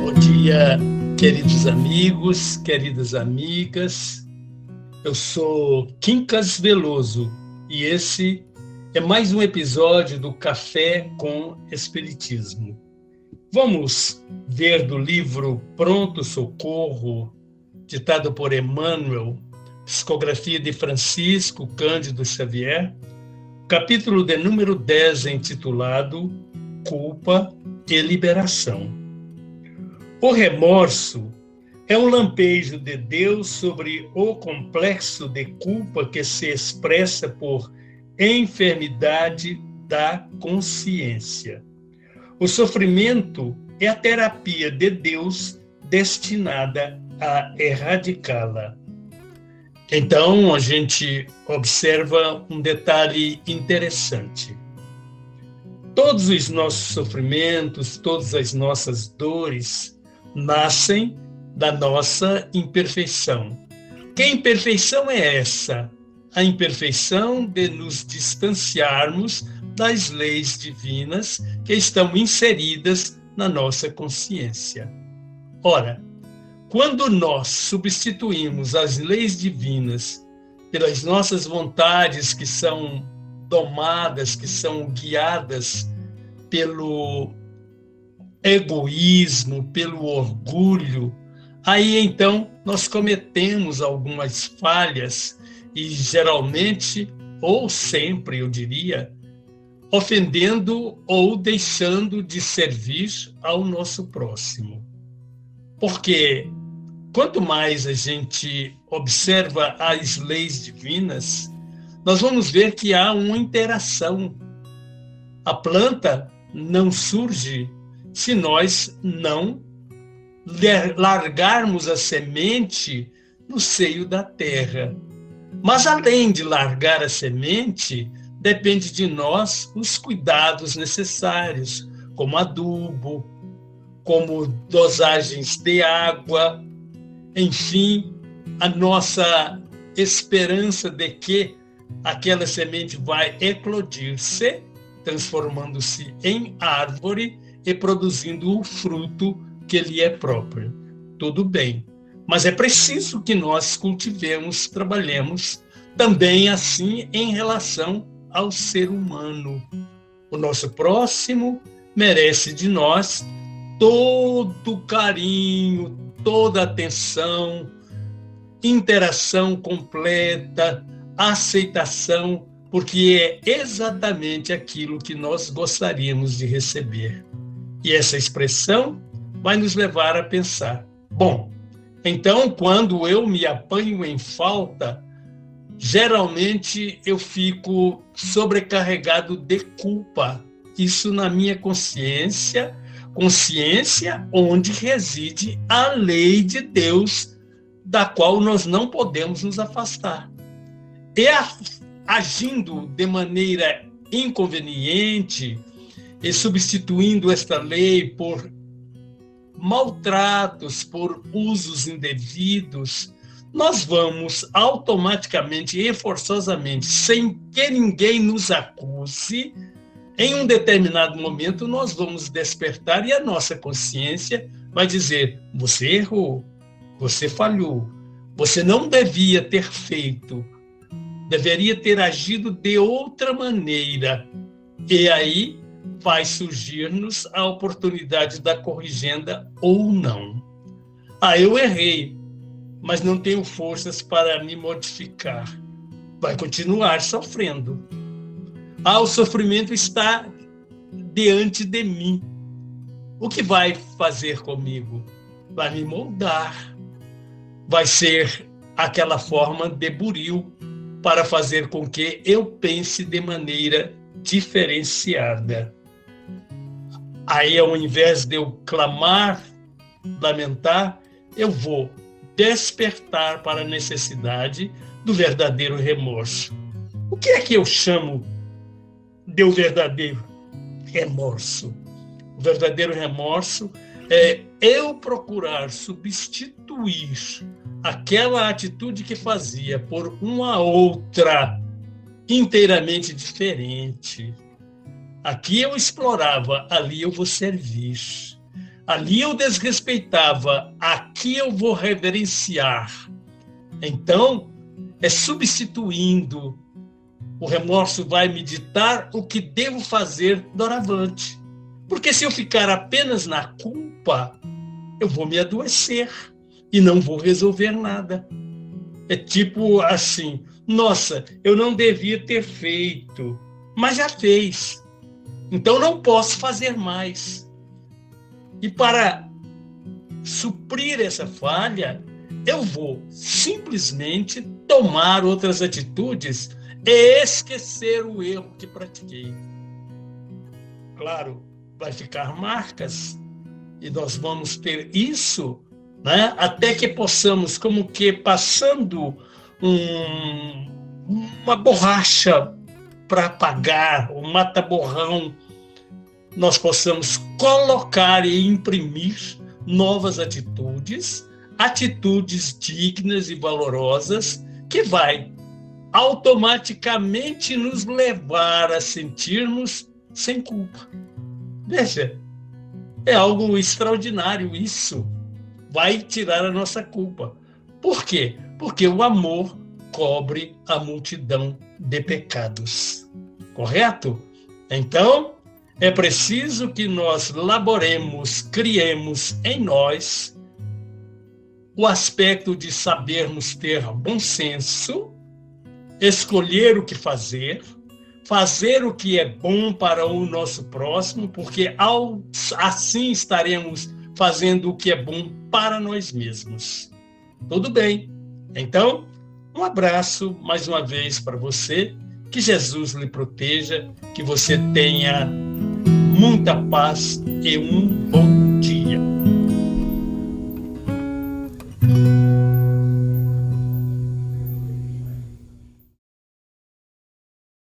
Bom dia, queridos amigos, queridas amigas. Eu sou Quincas Veloso e esse é mais um episódio do Café com Espiritismo. Vamos ver do livro Pronto Socorro, ditado por Emmanuel, psicografia de Francisco Cândido Xavier, capítulo de número 10, intitulado Culpa e Liberação. O remorso é um lampejo de Deus sobre o complexo de culpa que se expressa por enfermidade da consciência. O sofrimento é a terapia de Deus destinada a erradicá-la. Então, a gente observa um detalhe interessante. Todos os nossos sofrimentos, todas as nossas dores nascem da nossa imperfeição. Que imperfeição é essa? A imperfeição de nos distanciarmos das leis divinas que estão inseridas na nossa consciência. Ora, quando nós substituímos as leis divinas pelas nossas vontades que são domadas, que são guiadas pelo egoísmo, pelo orgulho, aí então nós cometemos algumas falhas e geralmente, ou sempre, eu diria, ofendendo ou deixando de servir ao nosso próximo. Porque quanto mais a gente observa as leis divinas, nós vamos ver que há uma interação. A planta não surge se nós não largarmos a semente no seio da terra. Mas além de largar a semente, depende de nós os cuidados necessários, como adubo, como dosagens de água, enfim, a nossa esperança de que aquela semente vai eclodir-se, transformando-se em árvore e produzindo o fruto que lhe é próprio. Tudo bem, mas é preciso que nós cultivemos, trabalhemos também assim em relação ao ser humano. O nosso próximo merece de nós todo carinho, toda atenção, interação completa, aceitação, porque é exatamente aquilo que nós gostaríamos de receber. E essa expressão vai nos levar a pensar: bom, então quando eu me apanho em falta, geralmente eu fico sobrecarregado de culpa. Isso na minha consciência, consciência onde reside a lei de Deus, da qual nós não podemos nos afastar. E agindo de maneira inconveniente e substituindo esta lei por maltratos, por usos indevidos, nós vamos automaticamente e forçosamente, sem que ninguém nos acuse, em um determinado momento nós vamos despertar e a nossa consciência vai dizer: você errou, você falhou, você não devia ter feito, deveria ter agido de outra maneira. E aí vai surgir-nos a oportunidade da corrigenda ou não. Ah, eu errei, mas não tenho forças para me modificar. Vai continuar sofrendo. Ah, o sofrimento está diante de mim. O que vai fazer comigo? Vai me moldar. Vai ser aquela forma de buril para fazer com que eu pense de maneira diferenciada. Aí, ao invés de eu clamar, lamentar, eu vou despertar para a necessidade do verdadeiro remorso. O que é que eu chamo de o verdadeiro remorso? O verdadeiro remorso é eu procurar substituir aquela atitude que fazia por uma outra inteiramente diferente. Aqui eu explorava, ali eu vou servir. Ali eu desrespeitava, aqui eu vou reverenciar. Então, é substituindo. O remorso vai me ditar o que devo fazer doravante. Porque se eu ficar apenas na culpa, eu vou me adoecer e não vou resolver nada. É tipo assim: nossa, eu não devia ter feito, mas já fez. Então não posso fazer mais. E para suprir essa falha, eu vou simplesmente tomar outras atitudes e esquecer o erro que pratiquei. Claro, vai ficar marcas e nós vamos ter isso, né? Até que possamos, como que passando um, uma borracha para apagar, um mata-borrão, nós possamos colocar e imprimir novas atitudes, atitudes dignas e valorosas que vai automaticamente nos levar a sentirmos sem culpa. Veja, é algo extraordinário isso. Vai tirar a nossa culpa. Por quê? Porque o amor cobre a multidão de pecados. Correto? Então, é preciso que nós laboremos, criemos em nós o aspecto de sabermos ter bom senso, escolher o que fazer, fazer o que é bom para o nosso próximo, porque ao, assim estaremos fazendo o que é bom para nós mesmos. Tudo bem? Então, um abraço mais uma vez para você, que Jesus lhe proteja, que você tenha muita paz e um bom